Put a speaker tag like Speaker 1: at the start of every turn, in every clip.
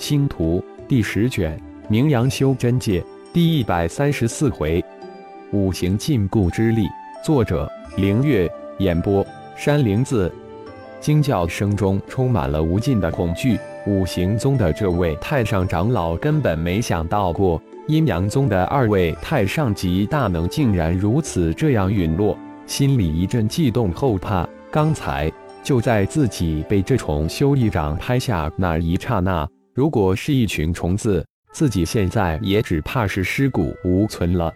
Speaker 1: 星图第十卷，名扬修真界第一百三十四回，五行禁锢之力。作者：凌月。演播：山灵子。惊叫声中充满了无尽的恐惧。五行宗的这位太上长老根本没想到过，阴阳宗的二位太上级大能竟然如此这样陨落，心里一阵悸动后怕。刚才就在自己被这重修一掌拍下那一刹那。如果是一群虫子，自己现在也只怕是尸骨无存了。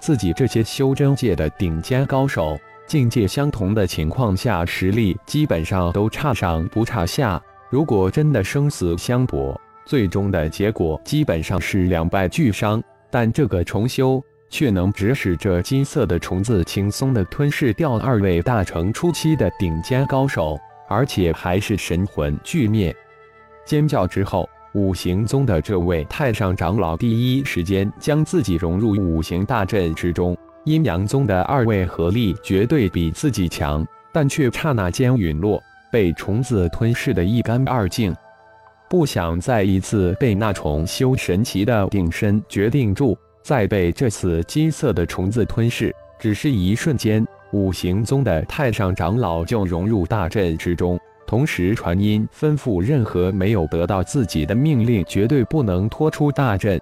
Speaker 1: 自己这些修真界的顶尖高手，境界相同的情况下，实力基本上都差上不差下。如果真的生死相搏，最终的结果基本上是两败俱伤。但这个重修却能指使这金色的虫子轻松地吞噬掉二位大成初期的顶尖高手，而且还是神魂俱灭。尖叫之后，五行宗的这位太上长老第一时间将自己融入五行大阵之中。阴阳宗的二位合力绝对比自己强，但却刹那间陨落，被虫子吞噬得一干二净。不想再一次被那虫修神奇的定身决定住，再被这次金色的虫子吞噬，只是一瞬间，五行宗的太上长老就融入大阵之中。同时传音吩咐，任何没有得到自己的命令，绝对不能拖出大阵。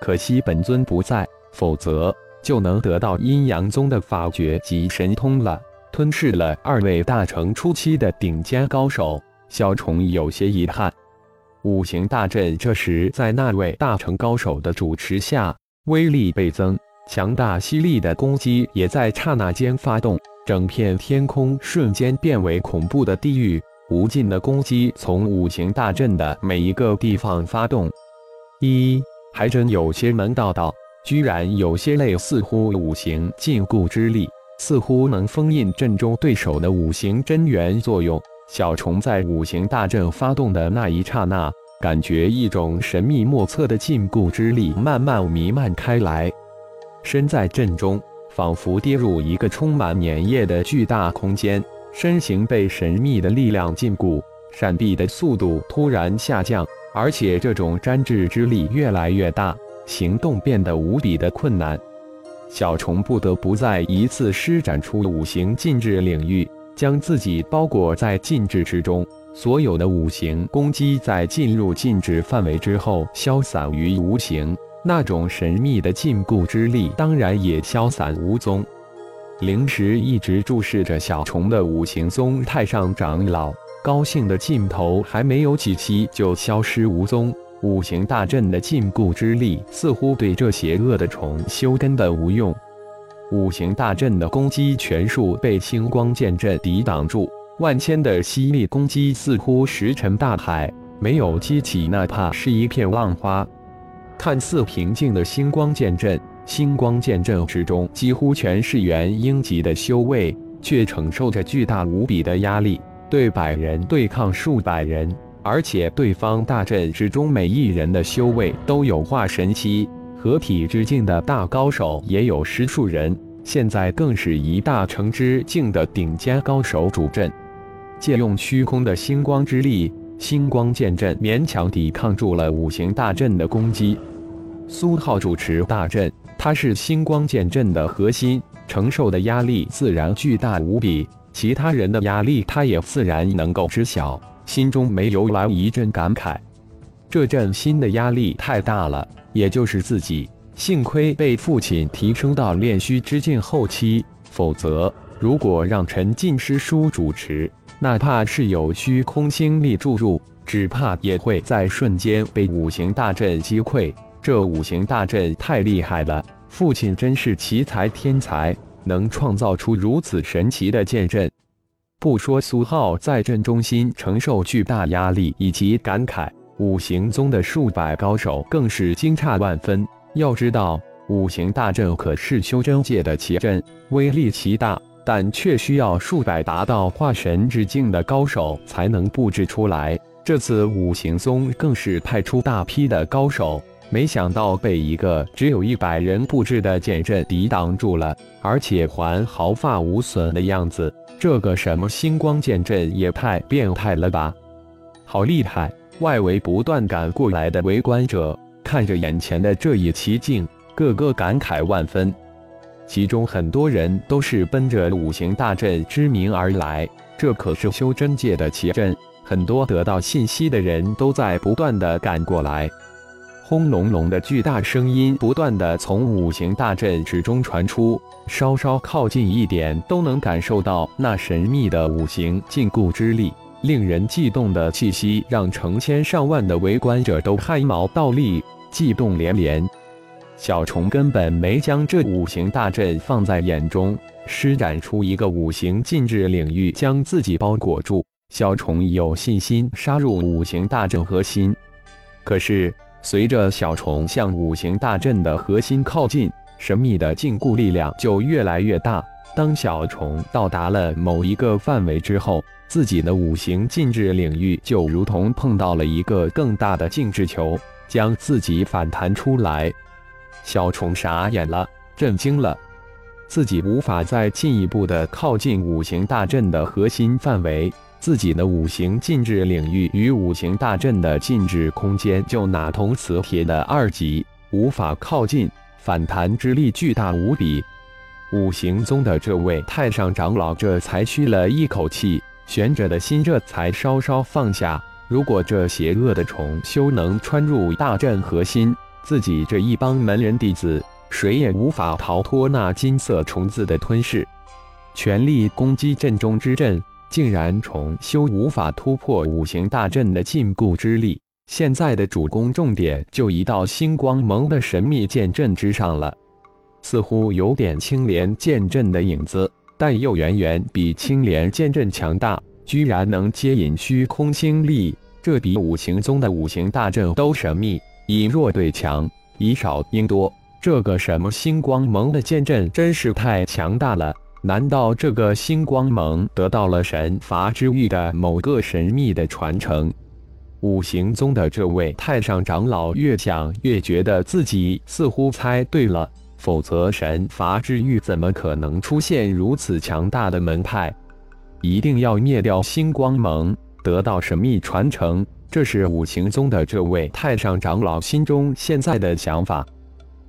Speaker 1: 可惜本尊不在，否则就能得到阴阳宗的法诀及神通了。吞噬了二位大成初期的顶尖高手，小虫有些遗憾。五行大阵这时在那位大成高手的主持下，威力倍增，强大犀利的攻击也在刹那间发动。整片天空瞬间变为恐怖的地狱，无尽的攻击从五行大阵的每一个地方发动。一还真有些门道道，居然有些类似乎五行禁锢之力，似乎能封印阵中对手的五行真元作用。小虫在五行大阵发动的那一刹那，感觉一种神秘莫测的禁锢之力慢慢弥漫开来，身在阵中。仿佛跌入一个充满粘液的巨大空间，身形被神秘的力量禁锢，闪避的速度突然下降，而且这种粘滞之力越来越大，行动变得无比的困难。小虫不得不再一次施展出五行禁制领域，将自己包裹在禁制之中，所有的五行攻击在进入禁制范围之后消散于无形。那种神秘的禁锢之力当然也消散无踪。灵石一直注视着小虫的五行宗太上长老，高兴的劲头还没有几息就消失无踪。五行大阵的禁锢之力似乎对这邪恶的虫修根本无用。五行大阵的攻击全数被星光剑阵抵挡住，万千的犀利攻击似乎石沉大海，没有激起哪怕是一片浪花。看似平静的星光剑阵，星光剑阵之中几乎全是元婴级的修为，却承受着巨大无比的压力。对百人对抗数百人，而且对方大阵之中每一人的修为都有化神期、合体之境的大高手也有十数人，现在更是一大成之境的顶尖高手主阵，借用虚空的星光之力。星光剑阵勉强抵抗住了五行大阵的攻击。苏浩主持大阵，他是星光剑阵的核心，承受的压力自然巨大无比。其他人的压力，他也自然能够知晓，心中没由来一阵感慨：这阵心的压力太大了。也就是自己，幸亏被父亲提升到炼虚之境后期，否则如果让陈进师叔主持，哪怕是有虚空星力注入，只怕也会在瞬间被五行大阵击溃。这五行大阵太厉害了，父亲真是奇才天才，能创造出如此神奇的剑阵。不说苏浩在阵中心承受巨大压力以及感慨，五行宗的数百高手更是惊诧万分。要知道，五行大阵可是修真界的奇阵，威力奇大。但却需要数百达到化神之境的高手才能布置出来。这次五行宗更是派出大批的高手，没想到被一个只有一百人布置的剑阵抵挡住了，而且还毫发无损的样子。这个什么星光剑阵也太变态了吧！好厉害，外围不断赶过来的围观者看着眼前的这一奇景，个个感慨万分。其中很多人都是奔着五行大阵之名而来，这可是修真界的奇阵。很多得到信息的人都在不断的赶过来。轰隆隆的巨大声音不断的从五行大阵之中传出，稍稍靠近一点都能感受到那神秘的五行禁锢之力，令人悸动的气息让成千上万的围观者都汗毛倒立，悸动连连。小虫根本没将这五行大阵放在眼中，施展出一个五行禁制领域，将自己包裹住。小虫有信心杀入五行大阵核心。可是，随着小虫向五行大阵的核心靠近，神秘的禁锢力量就越来越大。当小虫到达了某一个范围之后，自己的五行禁制领域就如同碰到了一个更大的静制球，将自己反弹出来。小虫傻眼了，震惊了，自己无法再进一步的靠近五行大阵的核心范围，自己的五行禁制领域与五行大阵的禁制空间就哪同磁铁的二级，无法靠近，反弹之力巨大无比。五行宗的这位太上长老这才吁了一口气，悬着的心这才稍稍放下。如果这邪恶的虫修能穿入大阵核心，自己这一帮门人弟子，谁也无法逃脱那金色虫子的吞噬。全力攻击阵中之阵，竟然重修无法突破五行大阵的禁锢之力。现在的主攻重点就移到星光盟的神秘剑阵之上了，似乎有点青莲剑阵的影子，但又远远比青莲剑阵强大，居然能接引虚空星力，这比五行宗的五行大阵都神秘。以弱对强，以少应多。这个什么星光盟的剑阵真是太强大了！难道这个星光盟得到了神罚之域的某个神秘的传承？五行宗的这位太上长老越想越觉得自己似乎猜对了，否则神罚之域怎么可能出现如此强大的门派？一定要灭掉星光盟，得到神秘传承。这是五行宗的这位太上长老心中现在的想法。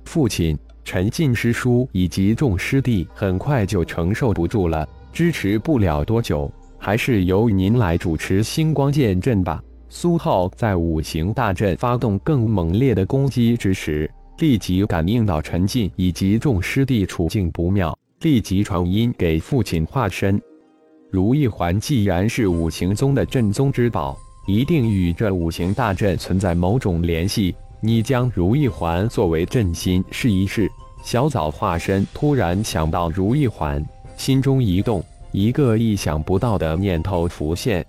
Speaker 1: 父亲陈进师叔以及众师弟很快就承受不住了，支持不了多久，还是由您来主持星光剑阵吧。苏浩在五行大阵发动更猛烈的攻击之时，立即感应到陈进以及众师弟处境不妙，立即传音给父亲化身。如意环既然是五行宗的镇宗之宝。一定与这五行大阵存在某种联系。你将如意环作为阵心试一试。小枣化身突然想到如意环，心中一动，一个意想不到的念头浮现。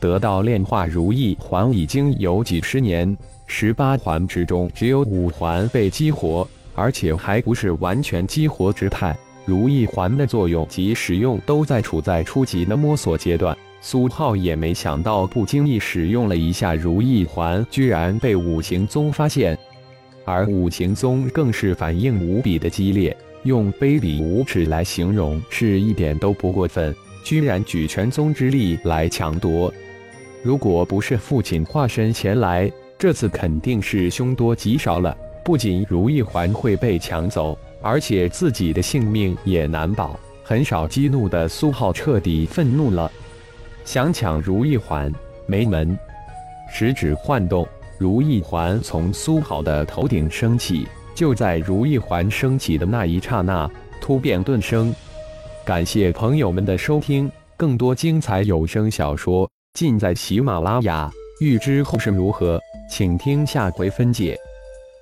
Speaker 1: 得到炼化如意环已经有几十年，十八环之中只有五环被激活，而且还不是完全激活之态。如意环的作用及使用都在处在初级的摸索阶段。苏浩也没想到，不经意使用了一下如意环，居然被五行宗发现，而五行宗更是反应无比的激烈，用卑鄙无耻来形容是一点都不过分，居然举全宗之力来抢夺。如果不是父亲化身前来，这次肯定是凶多吉少了。不仅如意环会被抢走，而且自己的性命也难保。很少激怒的苏浩彻底愤怒了。想抢如意环，没门！食指晃动，如意环从苏浩的头顶升起。就在如意环升起的那一刹那，突变顿生。感谢朋友们的收听，更多精彩有声小说尽在喜马拉雅。欲知后事如何，请听下回分解。